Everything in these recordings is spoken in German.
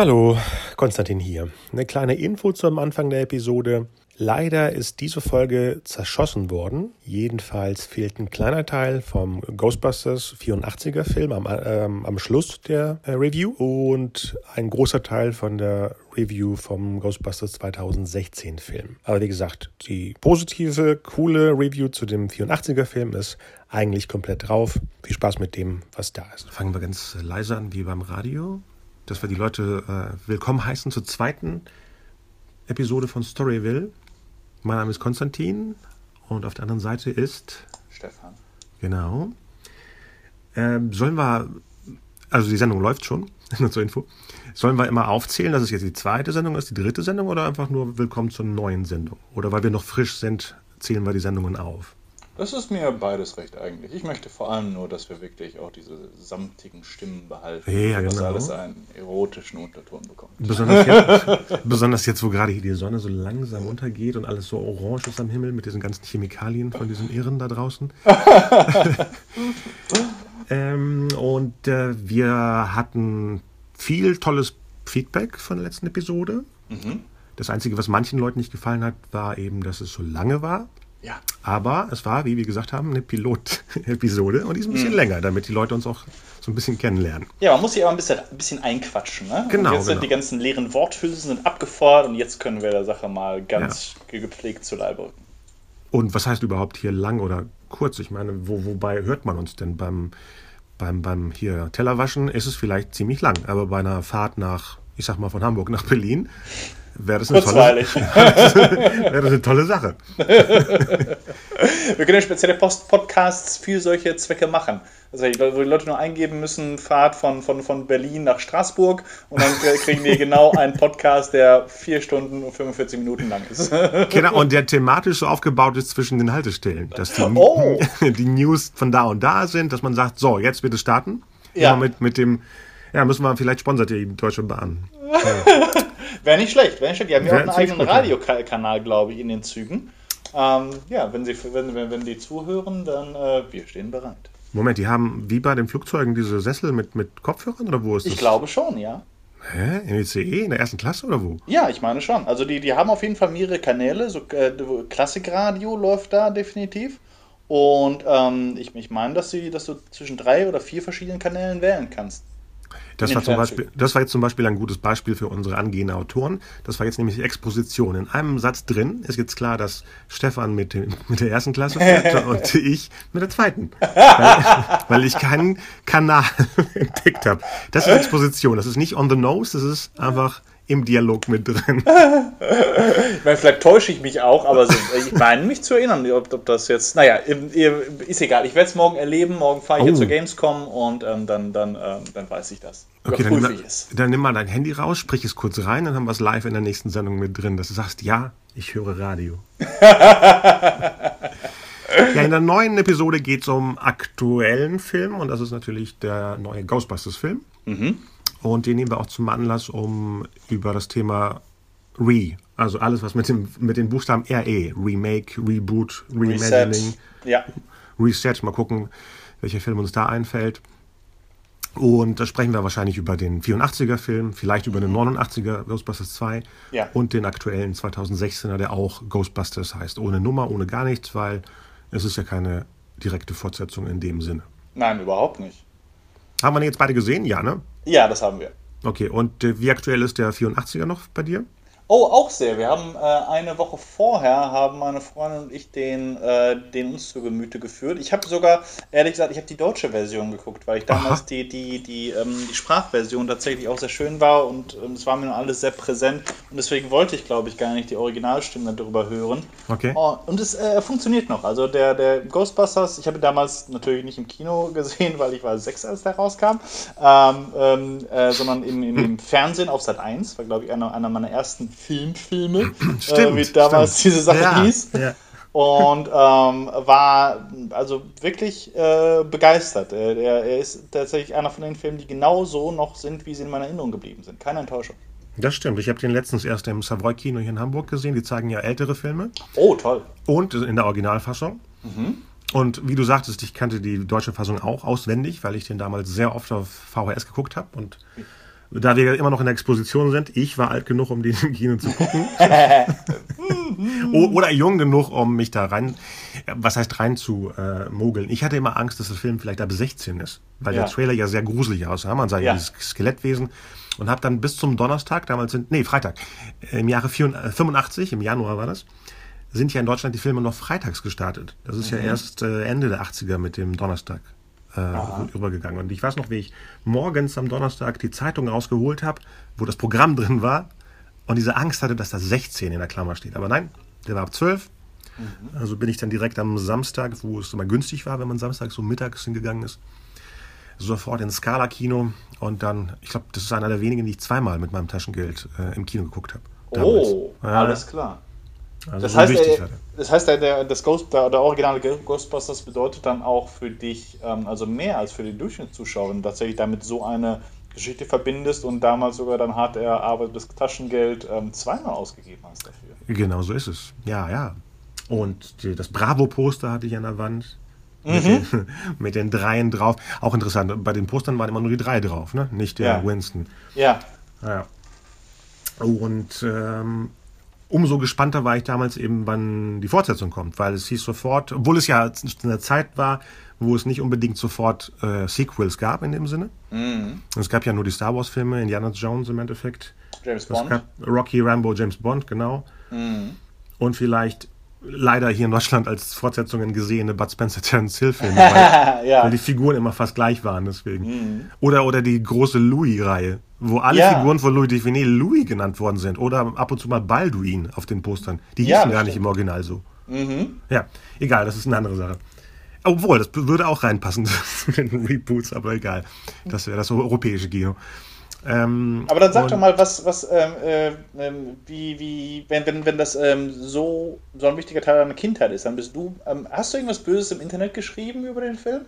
Hallo, Konstantin hier. Eine kleine Info zum Anfang der Episode. Leider ist diese Folge zerschossen worden. Jedenfalls fehlt ein kleiner Teil vom Ghostbusters 84er Film am, ähm, am Schluss der äh, Review und ein großer Teil von der Review vom Ghostbusters 2016 Film. Aber wie gesagt, die positive, coole Review zu dem 84er Film ist eigentlich komplett drauf. Viel Spaß mit dem, was da ist. Fangen wir ganz leise an wie beim Radio, dass wir die Leute äh, willkommen heißen zur zweiten Episode von Storyville. Mein Name ist Konstantin und auf der anderen Seite ist Stefan. Genau. Ähm, sollen wir, also die Sendung läuft schon, nur zur Info. Sollen wir immer aufzählen, dass es jetzt die zweite Sendung ist, die dritte Sendung oder einfach nur willkommen zur neuen Sendung? Oder weil wir noch frisch sind, zählen wir die Sendungen auf? Das ist mir beides recht eigentlich. Ich möchte vor allem nur, dass wir wirklich auch diese samtigen Stimmen behalten. Ja, dass genau. alles einen erotischen Unterton bekommt. Besonders jetzt, besonders jetzt, wo gerade hier die Sonne so langsam untergeht und alles so orange ist am Himmel mit diesen ganzen Chemikalien von diesen Irren da draußen. ähm, und äh, wir hatten viel tolles Feedback von der letzten Episode. Mhm. Das Einzige, was manchen Leuten nicht gefallen hat, war eben, dass es so lange war. Ja. Aber es war, wie wir gesagt haben, eine Pilot-Episode und die ist ein Mhm. bisschen länger, damit die Leute uns auch so ein bisschen kennenlernen. Ja, man muss sich aber ein bisschen, ein bisschen einquatschen. Ne? Genau, Und jetzt genau. sind die ganzen leeren Worthülsen sind abgefordert und jetzt können wir der Sache mal ganz gepflegt zu Leibe rücken. Und was heißt überhaupt hier lang oder kurz? Ich meine, wo, wobei hört man uns denn? Beim, beim, beim hier Tellerwaschen ist es vielleicht ziemlich lang, aber bei einer Fahrt nach, ich sag mal von Hamburg nach Berlin, wäre das, eine tolle- wäre das eine tolle Sache. Wir können ja spezielle Post Podcasts für solche Zwecke machen. Also, wo die Leute nur eingeben müssen, Fahrt von, von, von Berlin nach Straßburg und dann kriegen wir genau einen Podcast, der 4 Stunden und 45 Minuten lang ist. Genau, und der thematisch so aufgebaut ist zwischen den Haltestellen, dass die, Oh. die News von da und da sind, dass man sagt, so, jetzt bitte starten. Ja. Immer mit, mit dem, ja, müssen wir vielleicht sponsert die Deutsche Bahn. Wäre nicht schlecht, wäre nicht schlecht. Die haben ja auch einen eigenen. Radiokanal, glaube ich, in den Zügen. Ähm, ja, wenn, sie, wenn, wenn, wenn die zuhören, dann äh, wir stehen bereit. Moment, die haben wie bei den Flugzeugen diese Sessel mit, mit Kopfhörern oder wo ist das? Ich glaube schon, ja. Hä? Im ICE? In der ersten Klasse oder wo? Ja, ich meine schon. Also die, die haben auf jeden Fall mehrere Kanäle. So äh, Klassikradio läuft da definitiv. Und ähm, ich, ich meine, dass, sie, dass du zwischen drei oder vier verschiedenen Kanälen wählen kannst. Das war, zum. Beispiel, das war jetzt zum Beispiel ein gutes Beispiel für unsere angehenden Autoren. Das war jetzt nämlich die Exposition. In einem Satz drin ist jetzt klar, dass Stefan mit, dem, mit der ersten Klasse fährt und ich mit der zweiten. Weil, weil ich keinen Kanal entdeckt habe. Das ist Exposition. Das ist nicht on the nose, das ist einfach im Dialog mit drin. Ich meine, vielleicht täusche ich mich auch, aber so, ich meine mich zu erinnern, ob, ob das jetzt. Naja, ist egal. Ich werde es morgen erleben. Morgen fahre ich Oh. jetzt zur Gamescom und ähm, dann, dann, ähm, dann weiß ich das. Okay, dann, es. dann nimm mal dein Handy raus, sprich es kurz rein, dann haben wir es live in der nächsten Sendung mit drin, dass du sagst, ja, ich höre Radio. ja, in der neuen Episode geht es um aktuellen Film und das ist natürlich der neue Ghostbusters-Film. Und den nehmen wir auch zum Anlass, um über das Thema Re, also alles, was mit, dem, mit den Buchstaben RE, Remake, Reboot, Reimagining, Ja. Reset, mal gucken, welcher Film uns da einfällt. Und da sprechen wir wahrscheinlich über den 84er-Film, vielleicht über den 89er Ghostbusters 2 Ja. und den aktuellen 2016er, der auch Ghostbusters heißt. Ohne Nummer, ohne gar nichts, weil es ist ja keine direkte Fortsetzung in dem Sinne. Nein, überhaupt nicht. Haben wir den jetzt beide gesehen? Ja, ne? Ja, das haben wir. Okay, und äh, wie aktuell ist der 84er noch bei dir? Oh, auch sehr. Wir haben äh, eine Woche vorher haben meine Freundin und ich den, äh, den uns zu Gemüte geführt. Ich habe sogar, ehrlich gesagt, ich habe die deutsche Version geguckt, weil ich damals Aha. die, die, die, ähm, die Sprachversion tatsächlich auch sehr schön war und ähm, es war mir noch alles sehr präsent und deswegen wollte ich, glaube ich, gar nicht die Originalstimme darüber hören. Okay. Oh, und es äh, funktioniert noch. Also der, der Ghostbusters, ich habe ihn damals natürlich nicht im Kino gesehen, weil ich war sechs, als der rauskam, ähm, ähm, äh, sondern im, im, im Fernsehen auf Sat 1, war glaube ich einer, einer meiner ersten Filmfilme, Stimmt, äh, wie damals stimmt. diese Sache Ja, hieß. ja. Und ähm, war also wirklich äh, begeistert. Er, er ist tatsächlich einer von den Filmen, die genau so noch sind, wie sie in meiner Erinnerung geblieben sind. Keine Enttäuschung. Das stimmt. Ich habe den letztens erst im Savoy-Kino hier in Hamburg gesehen. Die zeigen ja ältere Filme. Oh, toll. Und in der Originalfassung. Und wie du sagtest, ich kannte die deutsche Fassung auch auswendig, weil ich den damals sehr oft auf VHS geguckt habe. Und da wir immer noch in der Exposition sind, ich war alt genug, um den im Kino zu gucken. Oder jung genug, um mich da rein, was heißt rein zu äh, mogeln. Ich hatte immer Angst, dass der Film vielleicht ab 16 ist, weil ja. der Trailer ja sehr gruselig aussah. Man sah ja dieses Skelettwesen und habe dann bis zum Donnerstag, damals sind, nee, Freitag, im Jahre 85, im Januar war das, sind ja in Deutschland die Filme noch freitags gestartet. Das ist mhm. ja erst äh, Ende der 80er mit dem Donnerstag äh, übergegangen. Und ich weiß noch, wie ich morgens am Donnerstag die Zeitung rausgeholt habe, wo das Programm drin war und diese Angst hatte, dass da 16 in der Klammer steht. Aber nein, der war ab 12. Mhm. Also bin ich dann direkt am Samstag, wo es immer günstig war, wenn man Samstag so mittags hingegangen ist, sofort ins Scala-Kino und dann, ich glaube, das ist einer der wenigen, die ich zweimal mit meinem Taschengeld äh, im Kino geguckt habe. Oh, ja. alles klar. Also das, so heißt, der, das heißt, der, das Ghost, der, der, originale Ghostbusters bedeutet dann auch für dich, ähm, also mehr als für die Durchschnittszuschauer, wenn du tatsächlich damit so eine Geschichte verbindest und damals sogar dann hart erarbeitetes Taschengeld ähm, zweimal ausgegeben hast dafür. Genau so ist es. Ja, ja. Und die, das Bravo-Poster hatte ich an der Wand. Mhm. Mit, den, mit, den, Dreien drauf. Auch interessant, bei den Postern waren immer nur die drei drauf, ne? Nicht der ja. Winston. Ja. ja. Und ähm, umso gespannter war ich damals eben, wann die Fortsetzung kommt, weil es hieß sofort, obwohl es ja eine Zeit war, wo es nicht unbedingt sofort äh, Sequels gab in dem Sinne. Mhm. Es gab ja nur die Star Wars-Filme, Indiana Jones im Endeffekt. James Bond. Rocky, Rambo, James Bond, genau. Mhm. Und vielleicht leider hier in Deutschland als Fortsetzungen gesehene Bud Spencer Terence Hill Filme, weil, ja. weil, die Figuren immer fast gleich waren deswegen. Mhm. Oder, oder die große Louis-Reihe, wo alle ja. Figuren von Louis Define Louis genannt worden sind. Oder ab und zu mal Balduin auf den Postern. Die hießen ja, gar nicht im Original so. Mhm. Ja, egal, das ist eine andere Sache. Obwohl, das würde auch reinpassen zu den Reboots, aber egal. Das wäre das europäische Kino. Ähm, Aber dann sag doch mal, was, was, ähm, äh, ähm, wie, wie, wenn, wenn, wenn das ähm, so, so ein wichtiger Teil deiner Kindheit ist, dann bist du, ähm, hast du irgendwas Böses im Internet geschrieben über den Film?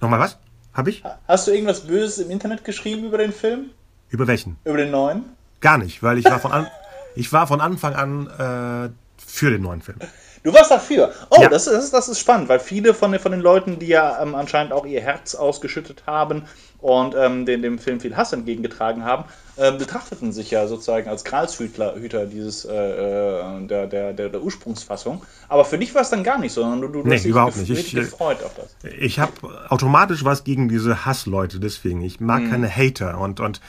Nochmal was? Hab ich? Hast du irgendwas Böses im Internet geschrieben über den Film? Über welchen? Über den neuen? Gar nicht, weil ich war von, an, ich war von Anfang an äh, für den neuen Film. Du warst dafür. Oh, ja. das, ist, das ist spannend, weil viele von, von den Leuten, die ja ähm, anscheinend auch ihr Herz ausgeschüttet haben und ähm, den, dem Film viel Hass entgegengetragen haben, äh, betrachteten sich ja sozusagen als Gralshüter Hüter dieses, äh, äh, der, der, der, der, Ursprungsfassung. Aber für dich war es dann gar nicht so, sondern du, du nee, hast dich überhaupt nicht. Ich, gefreut auf das. Ich habe automatisch was gegen diese Hassleute, deswegen. Ich mag hm. keine Hater und, und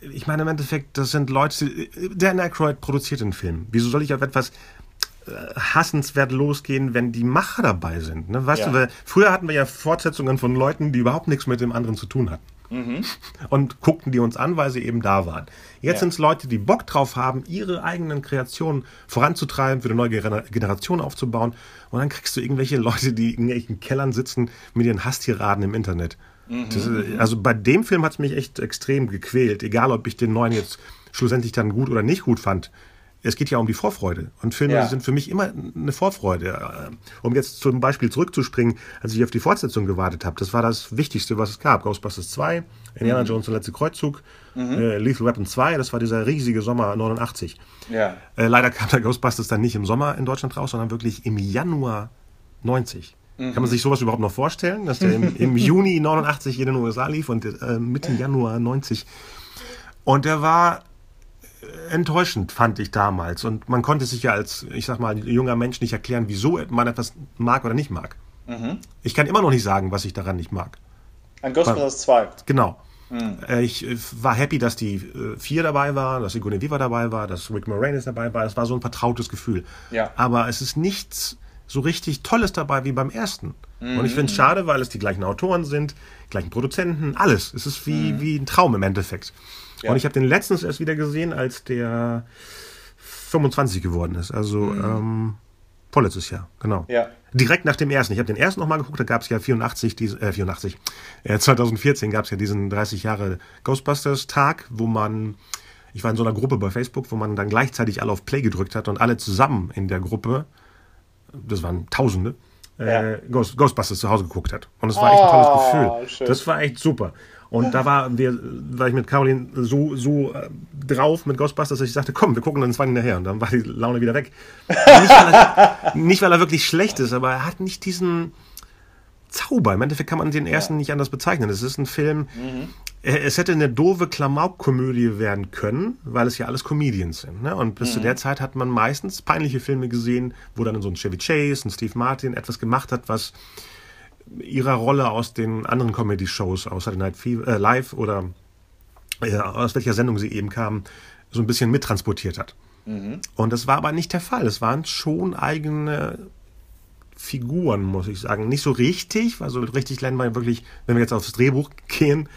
ich meine im Endeffekt, das sind Leute, Dan Aykroyd produziert den Film. Wieso soll ich auf etwas hassenswert losgehen, wenn die Macher dabei sind. Ne? Weißt ja. du, früher hatten wir ja Fortsetzungen von Leuten, die überhaupt nichts mit dem anderen zu tun hatten. Mhm. Und guckten die uns an, weil sie eben da waren. Jetzt ja. sind es Leute, die Bock drauf haben, ihre eigenen Kreationen voranzutreiben, für eine neue Generation aufzubauen. Und dann kriegst du irgendwelche Leute, die in irgendwelchen Kellern sitzen mit ihren Hasstiraden im Internet. Mhm. Das, also bei dem Film hat es mich echt extrem gequält. Egal, ob ich den neuen jetzt schlussendlich dann gut oder nicht gut fand es geht ja um die Vorfreude. Und Filme ja. sind für mich immer eine Vorfreude. Um jetzt zum Beispiel zurückzuspringen, als ich auf die Fortsetzung gewartet habe, das war das Wichtigste, was es gab. Ghostbusters 2, Indiana mhm. Jones und letzte Kreuzzug, mhm. äh, Lethal Weapon 2, das war dieser riesige Sommer 89. Ja. Äh, leider kam der Ghostbusters dann nicht im Sommer in Deutschland raus, sondern wirklich im Januar 90. Mhm. Kann man sich sowas überhaupt noch vorstellen, dass der im, im Juni 89 in den USA lief und äh, Mitte Januar 90. Und der war enttäuschend, fand ich damals. Und man konnte sich ja als, ich sag mal, junger Mensch nicht erklären, wieso man etwas mag oder nicht mag. Mhm. Ich kann immer noch nicht sagen, was ich daran nicht mag. Ein Ghostbusters 2. Genau. Mhm. Äh, ich äh, war happy, dass die äh, vier dabei waren, dass Sigourney Viva dabei war, dass Rick Moranis dabei war. Es war so ein vertrautes Gefühl. Ja. Aber es ist nichts so richtig Tolles dabei wie beim ersten. Mhm. Und ich finde es schade, weil es die gleichen Autoren sind, gleichen Produzenten, alles. Es ist wie, mhm. wie ein Traum im Endeffekt. Ja. Und ich habe den letztens erst wieder gesehen, als der 25 geworden ist. Also mhm. ähm, vorletztes Jahr, genau. Ja. Direkt nach dem ersten. Ich habe den ersten nochmal geguckt, da gab es ja 84, diese, äh, 84, äh, 2014 gab es ja diesen 30 Jahre Ghostbusters-Tag, wo man, ich war in so einer Gruppe bei Facebook, wo man dann gleichzeitig alle auf Play gedrückt hat und alle zusammen in der Gruppe, das waren Tausende, äh, ja. Ghost, Ghostbusters zu Hause geguckt hat. Und es war echt ein tolles oh, Gefühl. Schön. Das war echt super. Und da war, wir, war ich mit Caroline so, so äh, drauf mit Ghostbusters, dass ich sagte, komm, wir gucken dann zwei hinterher. Und dann war die Laune wieder weg. nicht, weil er, nicht, weil er wirklich schlecht ist, aber er hat nicht diesen Zauber. Im Endeffekt kann man den ersten ja. nicht anders bezeichnen. Es ist ein Film, mhm. es hätte eine doofe Klamauk-Komödie werden können, weil es ja alles Comedians sind. Ne? Und bis mhm. zu der Zeit hat man meistens peinliche Filme gesehen, wo dann so ein Chevy Chase, ein Steve Martin etwas gemacht hat, was ihrer Rolle aus den anderen Comedy-Shows, aus Saturday Night Fever, äh, Live oder äh, aus welcher Sendung sie eben kamen, so ein bisschen mittransportiert hat. Mhm. Und das war aber nicht der Fall. Es waren schon eigene Figuren, muss ich sagen. Nicht so richtig, also richtig lernen wir wirklich, wenn wir jetzt aufs Drehbuch gehen,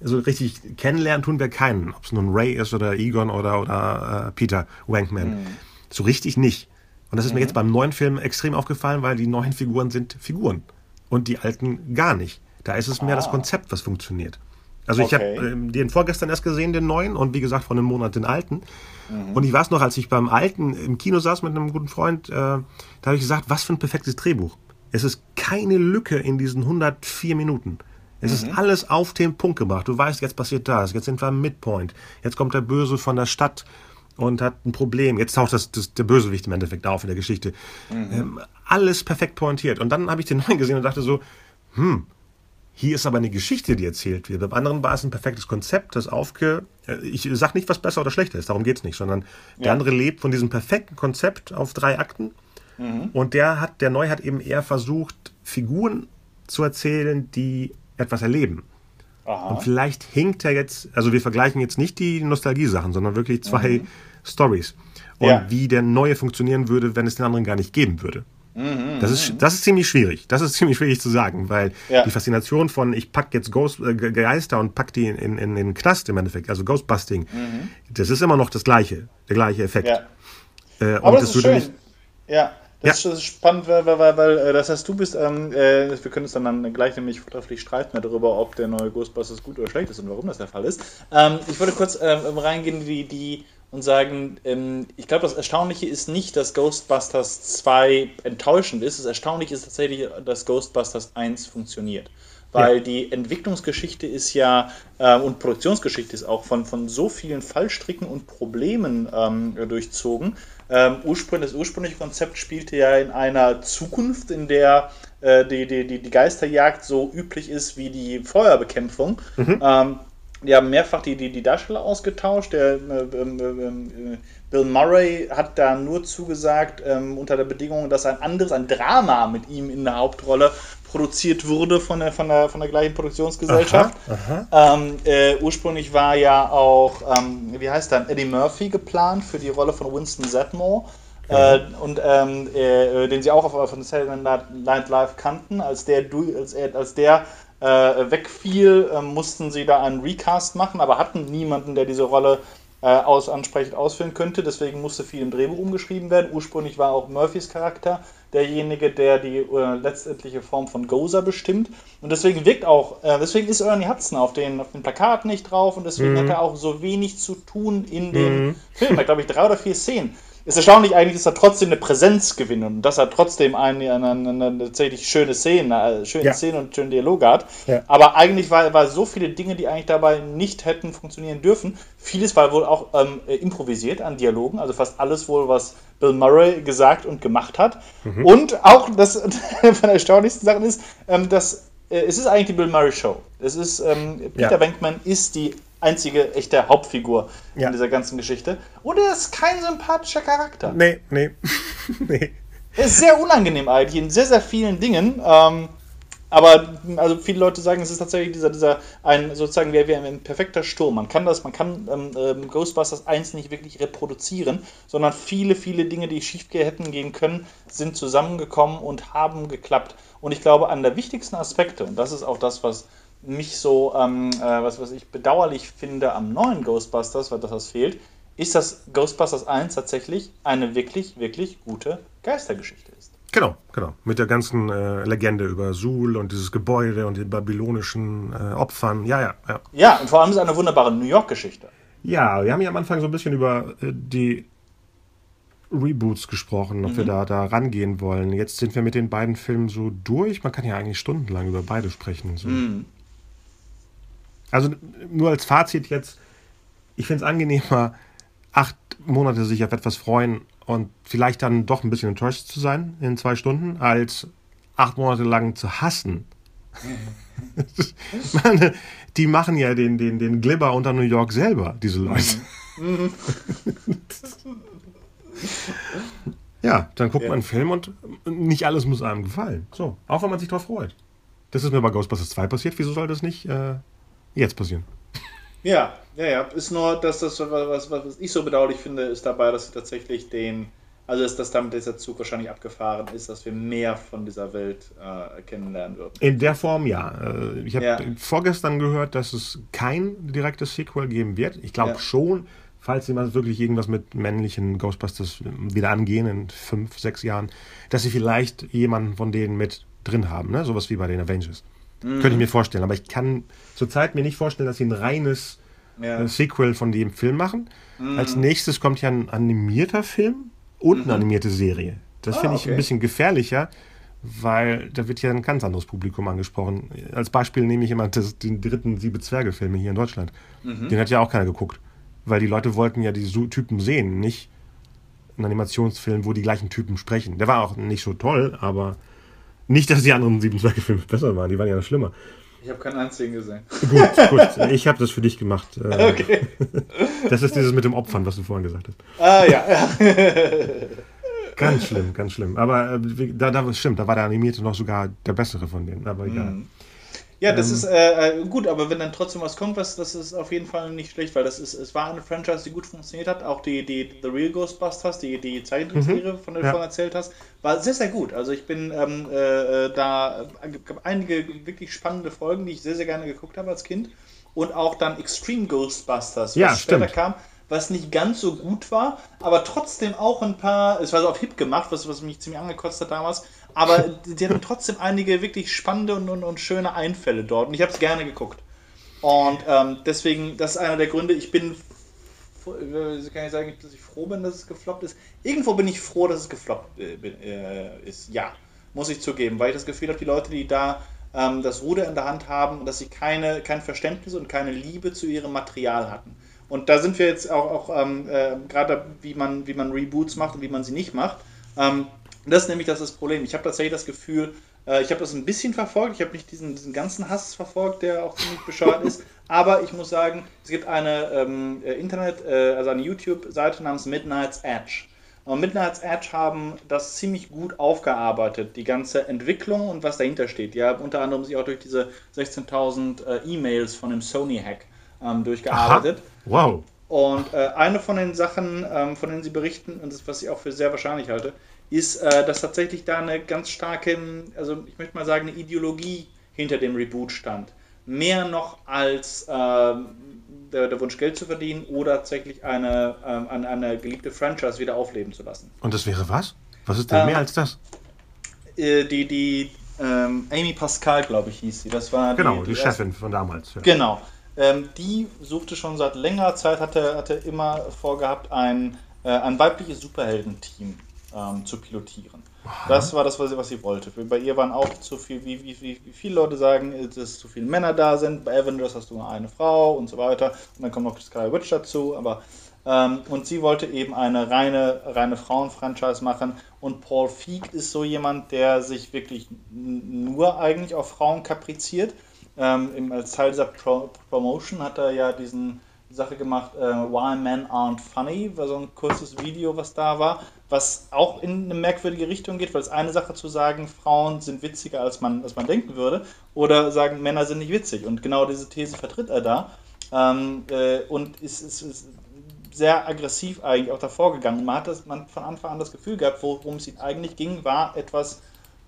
so richtig kennenlernen tun wir keinen. Ob es nun Ray ist oder Egon oder, oder äh, Peter Wankman. Mhm. So richtig nicht. Und das ist mhm. mir jetzt beim neuen Film extrem aufgefallen, weil die neuen Figuren sind Figuren und die alten gar nicht. Da ist es mehr ah. das Konzept, was funktioniert. Also okay. ich habe ähm, den vorgestern erst gesehen, den neuen, und wie gesagt von einem Monat den alten. Mhm. Und ich weiß noch, als ich beim alten im Kino saß mit einem guten Freund, äh, da habe ich gesagt, was für ein perfektes Drehbuch. Es ist keine Lücke in diesen 104 Minuten. Es mhm. ist alles auf den Punkt gebracht. Du weißt, jetzt passiert das, jetzt sind wir am Midpoint, jetzt kommt der Böse von der Stadt und hat ein Problem. Jetzt taucht das, das der Bösewicht im Endeffekt auf in der Geschichte. Mhm. Ähm, alles perfekt pointiert. Und dann habe ich den neuen gesehen und dachte so, hm, hier ist aber eine Geschichte, die erzählt wird. Beim anderen war es ein perfektes Konzept, das aufge... Äh, ich sage nicht, was besser oder schlechter ist, darum geht es nicht, sondern der andere lebt von diesem perfekten Konzept auf drei Akten. Mhm. Und der hat, der Neu hat eben eher versucht, Figuren zu erzählen, die etwas erleben. Aha. Und vielleicht hinkt er jetzt, also wir vergleichen jetzt nicht die Nostalgie-Sachen, sondern wirklich zwei mhm. Stories. Und ja. wie der neue funktionieren würde, wenn es den anderen gar nicht geben würde. Mhm, das, ist, das ist ziemlich schwierig. Das ist ziemlich schwierig zu sagen, weil ja. die Faszination von ich pack jetzt Ghost, äh, Geister und pack die in, in, in den Knast im Endeffekt, also Ghostbusting, mhm. das ist immer noch das gleiche, der gleiche Effekt. Ja. Äh, Aber das, das ist schön. Nicht, ja. Das, ja. ist spannend, weil, weil, weil, äh, das heißt, du bist, ähm, äh, wir können uns dann, dann gleich nämlich trefflich streiten darüber, ob der neue Ghostbusters gut oder schlecht ist und warum das der Fall ist. Ähm, ich wollte kurz ähm, reingehen, die, die und sagen, ähm, ich glaube, das Erstaunliche ist nicht, dass Ghostbusters 2 enttäuschend ist. Das Erstaunliche ist tatsächlich, dass Ghostbusters 1 funktioniert. Weil ja. die Entwicklungsgeschichte ist ja äh, und Produktionsgeschichte ist auch von, von so vielen Fallstricken und Problemen ähm, durchzogen. Ähm, Ursprung, das ursprüngliche Konzept spielte ja in einer Zukunft, in der äh, die, die, die, die Geisterjagd so üblich ist wie die Feuerbekämpfung. Mhm. Ähm, die haben mehrfach die, die, die Darsteller ausgetauscht. Der, äh, äh, Bill Murray hat da nur zugesagt, ähm, unter der Bedingung, dass ein anderes, ein Drama mit ihm in der Hauptrolle produziert wurde von der, von der, von der gleichen Produktionsgesellschaft. Aha, aha. Ähm, äh, ursprünglich war ja auch, ähm, wie heißt der, Eddie Murphy geplant für die Rolle von Winston Zedmore. Äh, und ähm, äh, den sie auch auf, von Saturday Night Live kannten, als der, als, als der wegfiel, äh, mussten sie da einen Recast machen, aber hatten niemanden, der diese Rolle äh, aus, ansprechend ausführen könnte. Deswegen musste viel im Drehbuch umgeschrieben werden. Ursprünglich war auch Murphys Charakter derjenige, der die äh, letztendliche Form von Gozer bestimmt. Und deswegen wirkt auch, äh, deswegen ist Ernie Hudson auf den, auf den Plakaten nicht drauf und deswegen mhm. hat er auch so wenig zu tun in dem mhm. Film. Er hat, glaube ich, drei oder vier Szenen ist erstaunlich eigentlich, dass er trotzdem eine Präsenz gewinnt und dass er trotzdem eine, eine, eine, tatsächlich schöne Szene, äh, schöne ja. Szene und schönen Dialog hat. Ja. Aber eigentlich war, war so viele Dinge, die eigentlich dabei nicht hätten funktionieren dürfen. Vieles war wohl auch ähm, improvisiert an Dialogen, also fast alles wohl, was Bill Murray gesagt und gemacht hat. Mhm. Und auch, das von der erstaunlichsten Sachen ist, ähm, dass äh, es ist eigentlich die Bill Murray Show. Es ist, ähm, Peter ja. Venkman ist die einzige echte Hauptfigur ja. in dieser ganzen Geschichte. Und er ist kein sympathischer Charakter. Nee, nee. nee. Er ist sehr unangenehm eigentlich in sehr, sehr vielen Dingen. Ähm, aber also viele Leute sagen, es ist tatsächlich dieser, dieser ein sozusagen wie, wie ein perfekter Sturm. Man kann das, man kann ähm, ähm Ghostbusters 1 nicht wirklich reproduzieren, sondern viele, viele Dinge, die schief hätten gehen können, sind zusammengekommen und haben geklappt. Und ich glaube, an der wichtigsten Aspekte, und das ist auch das, was mich so, ähm, äh, was, was ich bedauerlich finde am neuen Ghostbusters, weil das was fehlt, ist, dass Ghostbusters 1 tatsächlich eine wirklich, wirklich gute Geistergeschichte ist. Genau, genau. Mit der ganzen äh, Legende über Suhl und dieses Gebäude und den babylonischen äh, Opfern. Ja, ja, ja. Ja, und vor allem ist es eine wunderbare New York-Geschichte. Ja, wir haben ja am Anfang so ein bisschen über äh, die Reboots gesprochen, ob mhm. wir da, da rangehen wollen. Jetzt sind wir mit den beiden Filmen so durch. Man kann ja eigentlich stundenlang über beide sprechen. So. Mhm. Also nur als Fazit jetzt, ich finde es angenehmer, acht Monate sich auf etwas freuen und vielleicht dann doch ein bisschen enttäuscht zu sein in zwei Stunden, als acht Monate lang zu hassen. Meine, die machen ja den, den, den Glibber unter New York selber, diese Leute. Ja, dann guckt ja. man einen Film und nicht alles muss einem gefallen. So, auch wenn man sich darauf freut. Das ist mir bei Ghostbusters 2 passiert. Wieso soll das nicht äh, jetzt passieren? Ja, ja, ja. Ist nur, dass das, was, was, ich so bedauerlich finde, ist dabei, dass sie tatsächlich den also ist das damit dieser Zug wahrscheinlich abgefahren ist, dass wir mehr von dieser Welt äh, kennenlernen würden. In der Form ja. Äh, ich habe ja. vorgestern gehört, dass es kein direktes Sequel geben wird. Ich glaube ja. schon, falls jemand wirklich irgendwas mit männlichen Ghostbusters wieder angehen in fünf, sechs Jahren, dass sie vielleicht jemanden von denen mit drin haben, ne? sowas wie bei den Avengers. Mhm. Könnte ich mir vorstellen. Aber ich kann zurzeit mir nicht vorstellen, dass sie ein reines ja. Äh, Sequel von dem Film machen. Mhm. Als nächstes kommt ja ein animierter Film und eine mhm. animierte Serie. Das ah, finde ich okay. ein bisschen gefährlicher, weil da wird ja ein ganz anderes Publikum angesprochen. Als Beispiel nehme ich immer das, den dritten Siebe Zwerge-Film hier in Deutschland. Mhm. Den hat ja auch keiner geguckt. Weil die Leute wollten ja diese Typen sehen, nicht einen Animationsfilm, wo die gleichen Typen sprechen. Der war auch nicht so toll, aber nicht, dass die anderen Sieben Zwerge-Filme besser waren, die waren ja noch schlimmer. Ich habe keinen einzigen gesehen. Gut, gut. Ich habe das für dich gemacht. Äh, okay. Das ist dieses mit dem Opfern, was du vorhin gesagt hast. Ah, ja. Ganz schlimm, ganz schlimm. Aber äh, da, da stimmt, da war der Animierte noch sogar der bessere von denen. Aber egal. Mhm. Ja, das ähm, ist äh, äh, gut, aber wenn dann trotzdem was kommt, was, das ist auf jeden Fall nicht schlecht, weil das ist, es war eine Franchise, die gut funktioniert hat. Auch die, die The Real Ghostbusters, die, die Zeichentrickserie, mhm. von der du ja. vorhin erzählt hast, war sehr, sehr gut. Also ich bin ähm, äh, da, äh, gab einige wirklich spannende Folgen, die ich sehr, sehr gerne geguckt habe als Kind. Und auch dann Extreme Ghostbusters, was ja, später stimmt. kam was nicht ganz so gut war, aber trotzdem auch ein paar, es war so auf Hip gemacht, was, was mich ziemlich angekotzt hat damals, aber die hatten trotzdem einige wirklich spannende und, und, und schöne Einfälle dort und ich habe es gerne geguckt. Und ähm, deswegen, das ist einer der Gründe, ich bin, äh, kann ich sagen, dass ich froh bin, dass es gefloppt ist. Irgendwo bin ich froh, dass es gefloppt äh, äh, ist, ja, muss ich zugeben, weil ich das Gefühl habe, die Leute, die da ähm, das Ruder in der Hand haben, dass sie keine, kein Verständnis und keine Liebe zu ihrem Material hatten. Und da sind wir jetzt auch, auch ähm, äh, gerade, wie man, wie man Reboots macht und wie man sie nicht macht. Ähm, das ist nämlich das, das Problem. Ich habe tatsächlich das Gefühl, äh, ich habe das ein bisschen verfolgt. Ich habe nicht diesen, diesen ganzen Hass verfolgt, der auch ziemlich bescheuert ist. Aber ich muss sagen, es gibt eine ähm, äh, Internet, äh, also eine YouTube-Seite namens Midnight's Edge. Und Midnight's Edge haben das ziemlich gut aufgearbeitet, die ganze Entwicklung und was dahinter steht. Die haben unter anderem sich auch durch diese 16.000 äh, E-Mails von dem Sony-Hack ähm, durchgearbeitet. Aha. Wow. Und äh, eine von den Sachen, ähm, von denen sie berichten, und das, was ich auch für sehr wahrscheinlich halte, ist, äh, dass tatsächlich da eine ganz starke, also ich möchte mal sagen, eine Ideologie hinter dem Reboot stand. Mehr noch als äh, der, der, Wunsch, Geld zu verdienen oder tatsächlich eine, ähm, eine, eine, geliebte Franchise wieder aufleben zu lassen. Und das wäre was? Was ist denn ähm, mehr als das? Äh, die, die ähm, Amy Pascal, glaube ich, hieß sie. Das war genau, die, die, Chefin erste, von damals. Ja. Genau. Ähm, die suchte schon seit längerer Zeit, hatte, hatte immer vorgehabt, ein, äh, ein weibliches Superheldenteam ähm, zu pilotieren. Aha. Das war das, was sie, was sie wollte. Bei ihr waren auch zu viel, wie, wie, wie, viele Leute sagen, dass zu viele Männer da sind. Bei Avengers hast du nur eine Frau und so weiter. Und dann kommt noch Sky Witch dazu. Aber ähm, und sie wollte eben eine reine, reine Frauen-Franchise machen. Und Paul Feig ist so jemand, der sich wirklich nur eigentlich auf Frauen kapriziert ähm, als Teil dieser Pro Promotion hat er ja diesen Sache gemacht, äh, Why Men Aren't Funny, war so ein kurzes Video, was da war, was auch in eine merkwürdige Richtung geht, weil es eine Sache zu sagen, Frauen sind witziger, als man, als man denken würde, oder sagen, Männer sind nicht witzig. Und genau diese These vertritt er da ähm, äh, und ist, ist, ist, sehr aggressiv eigentlich auch davor gegangen. Man hat das, man von Anfang an das Gefühl gehabt, worum es ihm eigentlich ging, war etwas,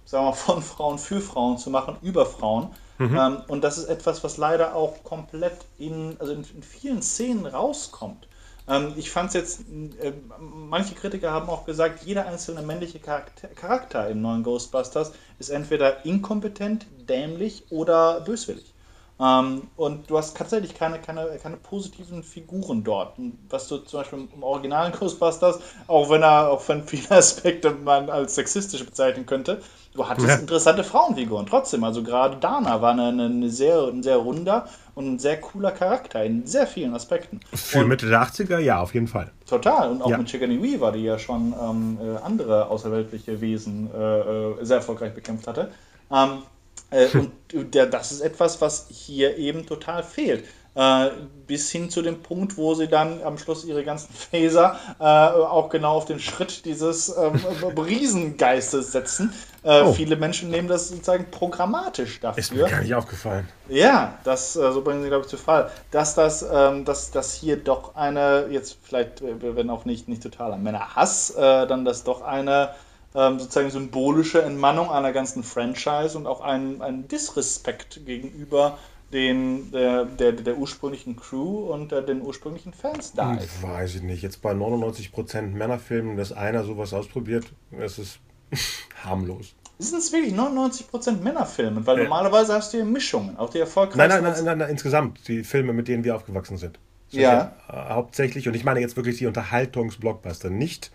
sagen wir mal, von Frauen für Frauen zu machen, über Frauen. Mhm. Ähm, und das ist etwas, was leider auch komplett in, also in, in vielen Szenen rauskommt. Ähm, ich fand es jetzt, äh, manche Kritiker haben auch gesagt, jeder einzelne männliche Charakter, Charakter im neuen Ghostbusters ist entweder inkompetent, dämlich oder böswillig. Ähm, und du hast tatsächlich keine, keine, keine positiven Figuren dort. Was du zum Beispiel im originalen Ghostbusters, auch wenn er, auch wenn viele Aspekte man als sexistisch bezeichnen könnte, du hattest ja. interessante Frauenfiguren trotzdem. Also gerade Dana war eine, eine, sehr, ein sehr runder und ein sehr cooler Charakter in sehr vielen Aspekten. Für und Mitte der 80er, ja, auf jeden Fall. Total. Und auch ja. mit Chickeny Weaver, die ja schon ähm, äh, andere außerweltliche Wesen äh, äh, sehr erfolgreich bekämpft hatte. Ähm, Äh, und der, das ist etwas, was hier eben total fehlt. Äh, bis hin zu dem Punkt, wo sie dann am Schluss ihre ganzen Phaser äh, auch genau auf den Schritt dieses ähm, Riesengeistes setzen. Äh, oh. Viele Menschen nehmen das sozusagen programmatisch dafür. Ist mir gar nicht aufgefallen. Ja, das, äh, so bringen sie, glaube ich, zu Fall. Dass das, ähm, dass, dass hier doch eine, jetzt vielleicht, wenn auch nicht, nicht totaler Männerhass, dann das doch eine ähm, sozusagen symbolische Entmannung einer ganzen Franchise und auch ein, ein Disrespekt gegenüber den, der, der, der ursprünglichen Crew und äh, den ursprünglichen Fans da hm, ist. Weiß ich nicht. Jetzt bei 99% Männerfilmen, dass einer sowas ausprobiert, das ist harmlos. Sind es wirklich 99% Männerfilme? Weil ja. normalerweise hast du ja Mischungen, auch die erfolgreichsten. Nein, nein, nein, nein, nein, insgesamt die Filme, mit denen wir aufgewachsen sind. sind ja. ja. Äh, hauptsächlich, und ich meine jetzt wirklich die Unterhaltungsblockbuster, nicht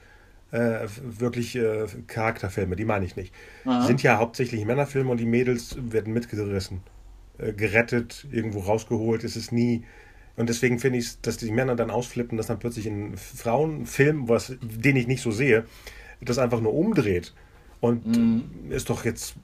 äh, wirklich äh, Charakterfilme, die meine ich nicht. Aha. Sind ja hauptsächlich Männerfilme und die Mädels werden mitgerissen. Äh, gerettet, irgendwo rausgeholt. Es ist nie. Und deswegen finde ich, dass die Männer dann ausflippen, dass dann plötzlich ein Frauenfilm, was, den ich nicht so sehe, das einfach nur umdreht. Und mhm. ist doch jetzt,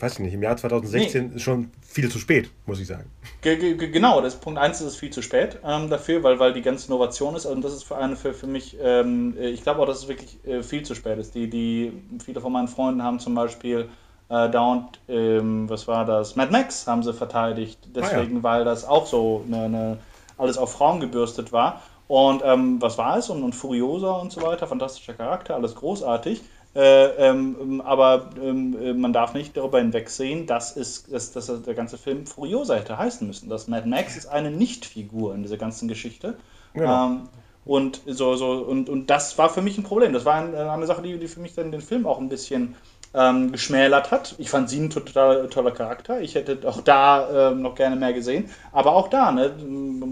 weiß ich nicht, im Jahr 2016 nee. schon viel zu spät, muss ich sagen. G genau, das Punkt 1 ist es viel zu spät ähm, dafür, weil, weil die ganze Innovation ist. Und das ist für eine für, für mich, ähm, ich glaube auch, dass es wirklich äh, viel zu spät ist. Die, die, viele von meinen Freunden haben zum Beispiel äh, dauernd, ähm, was war das? Mad Max haben sie verteidigt. Deswegen, ah, ja. weil das auch so eine, eine, alles auf Frauen gebürstet war. Und ähm, was war es? Und, und Furiosa und so weiter, fantastischer Charakter, alles großartig. Äh, ähm, aber ähm, äh, man darf nicht darüber hinwegsehen, dass, es, dass, dass der ganze Film Furiosa hätte heißen müssen. Das Mad Max ist eine Nicht-Figur in dieser ganzen Geschichte. Genau. Ähm, und, so, so, und, und das war für mich ein Problem. Das war eine, eine Sache, die, die für mich dann den Film auch ein bisschen ähm, geschmälert hat. Ich fand sie ein total toller Charakter. Ich hätte auch da ähm, noch gerne mehr gesehen. Aber auch da, ne,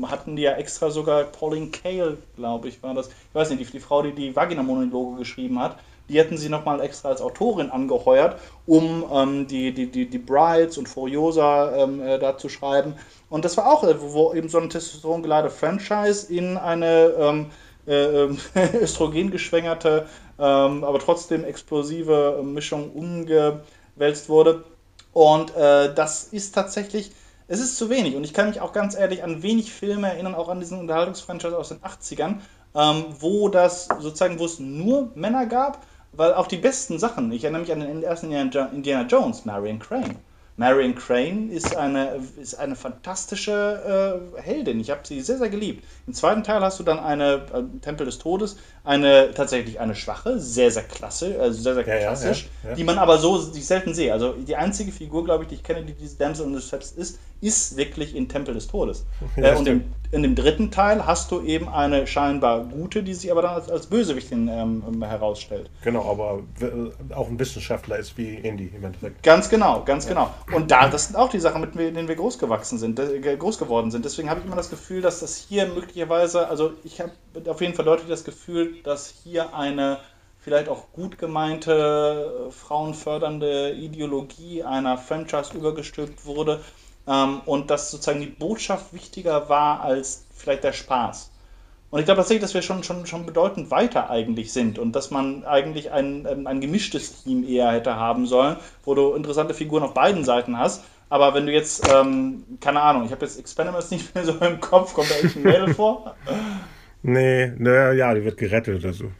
hatten die ja extra sogar Pauline Kael, glaube ich, war das. Ich weiß nicht, die, die Frau, die die Vagina-Monologe geschrieben hat, die hätten sie nochmal extra als Autorin angeheuert, um ähm, die, die, die, die Brides und Furiosa ähm, äh, da zu schreiben. Und das war auch, äh, wo eben so ein testosterongeladene Franchise in eine ähm, äh, ähm, östrogengeschwängerte ähm, aber trotzdem explosive Mischung umgewälzt wurde. Und äh, das ist tatsächlich, es ist zu wenig. Und ich kann mich auch ganz ehrlich an wenig Filme erinnern, auch an diesen Unterhaltungsfranchise aus den 80ern, ähm, wo das sozusagen, wo es nur Männer gab, weil auch die besten Sachen, ich erinnere mich an den ersten Indiana Jones, Marion Crane. Marion Crane ist eine, ist eine fantastische äh, Heldin. Ich habe sie sehr, sehr geliebt. Im zweiten Teil hast du dann eine äh, Tempel des Todes, eine tatsächlich eine schwache, sehr, sehr klasse, also sehr, sehr ja, klassisch, ja, ja, die man aber so die selten sehe. Also die einzige Figur, glaube ich, die ich kenne, die diese Damsel in Distress ist, ist wirklich in Tempel des Todes. äh, und im, in dem dritten Teil hast du eben eine scheinbar gute, die sich aber dann als, als Bösewichtin ähm, herausstellt. Genau, aber auch ein Wissenschaftler ist wie Indy im Endeffekt. Ganz genau, ganz genau. Und da, das sind auch die Sachen, mit denen wir groß gewachsen sind, groß geworden sind. Deswegen habe ich immer das Gefühl, dass das hier möglicherweise, also ich habe auf jeden Fall deutlich das Gefühl, dass hier eine vielleicht auch gut gemeinte, frauenfördernde Ideologie einer Franchise übergestülpt wurde ähm, und dass sozusagen die Botschaft wichtiger war als vielleicht der Spaß. Und ich glaube tatsächlich, dass wir schon, schon, schon bedeutend weiter eigentlich sind und dass man eigentlich ein, ein, ein gemischtes Team eher hätte haben sollen, wo du interessante Figuren auf beiden Seiten hast. Aber wenn du jetzt, ähm, keine Ahnung, ich habe jetzt Experiments nicht mehr so im Kopf, kommt da echt ein Mädel vor? Nee, naja, ja, die wird gerettet oder so.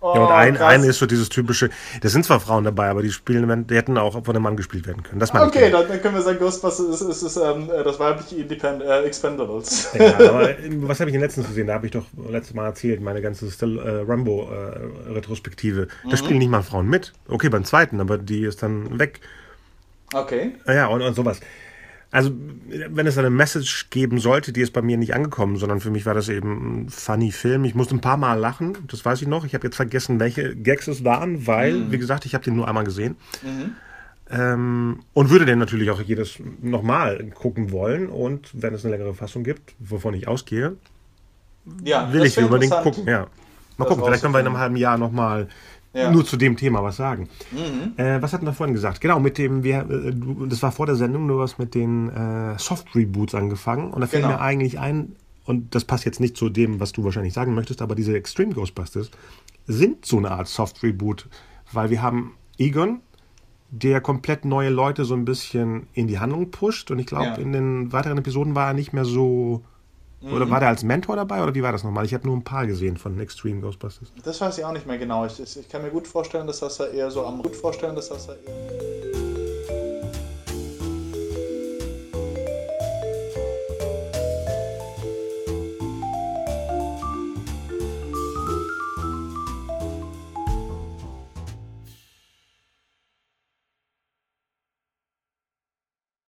Oh, ja, und ein, eine ist so dieses typische, da sind zwar Frauen dabei, aber die spielen, die hätten auch von einem Mann gespielt werden können. Das okay, dann, dann, können wir sagen, Ghostbusters ist, ist, ist ähm, äh, das weibliche Independ äh, Expendables. Ja, aber was habe ich in letztens gesehen? Da habe ich doch letztes Mal erzählt, meine ganze Still, äh, Rambo-Retrospektive. Äh, da mhm. spielen nicht mal Frauen mit. Okay, beim zweiten, aber die ist dann weg. Okay. Ja, und, und sowas also wenn es eine Message geben sollte, die ist bei mir nicht angekommen, sondern für mich war das eben ein funny Film. Ich musste ein paar Mal lachen, das weiß ich noch. Ich habe jetzt vergessen, welche Gags es waren, weil, mhm. wie gesagt, ich habe den nur einmal gesehen. Mhm. Ähm, und würde den natürlich auch jedes nochmal gucken wollen. Und wenn es eine längere Fassung gibt, wovon ich ausgehe, ja, will ich unbedingt gucken. Ja. Mal gucken, vielleicht können wir in einem halben Jahr nochmal ja. nur zu dem Thema was sagen. Mhm. Äh, was hatten wir vorhin gesagt? Genau, mit dem, wir, äh, das war vor der Sendung, du hast mit den äh, Soft-Reboots angefangen und da fällt genau. mir eigentlich ein, und das passt jetzt nicht zu dem, was du wahrscheinlich sagen möchtest, aber diese Extreme Ghostbusters sind so eine Art Soft-Reboot, weil wir haben Egon, der komplett neue Leute so ein bisschen in die Handlung pusht. Und ich glaube, Ja. in den weiteren Episoden war er nicht mehr so. Oder war der als Mentor dabei oder wie war das nochmal? Ich habe nur ein paar gesehen von Extreme Ghostbusters. Das weiß ich auch nicht mehr genau. Ich, ich, ich kann mir gut vorstellen, dass das da eher so am gut vorstellen, dass das da eher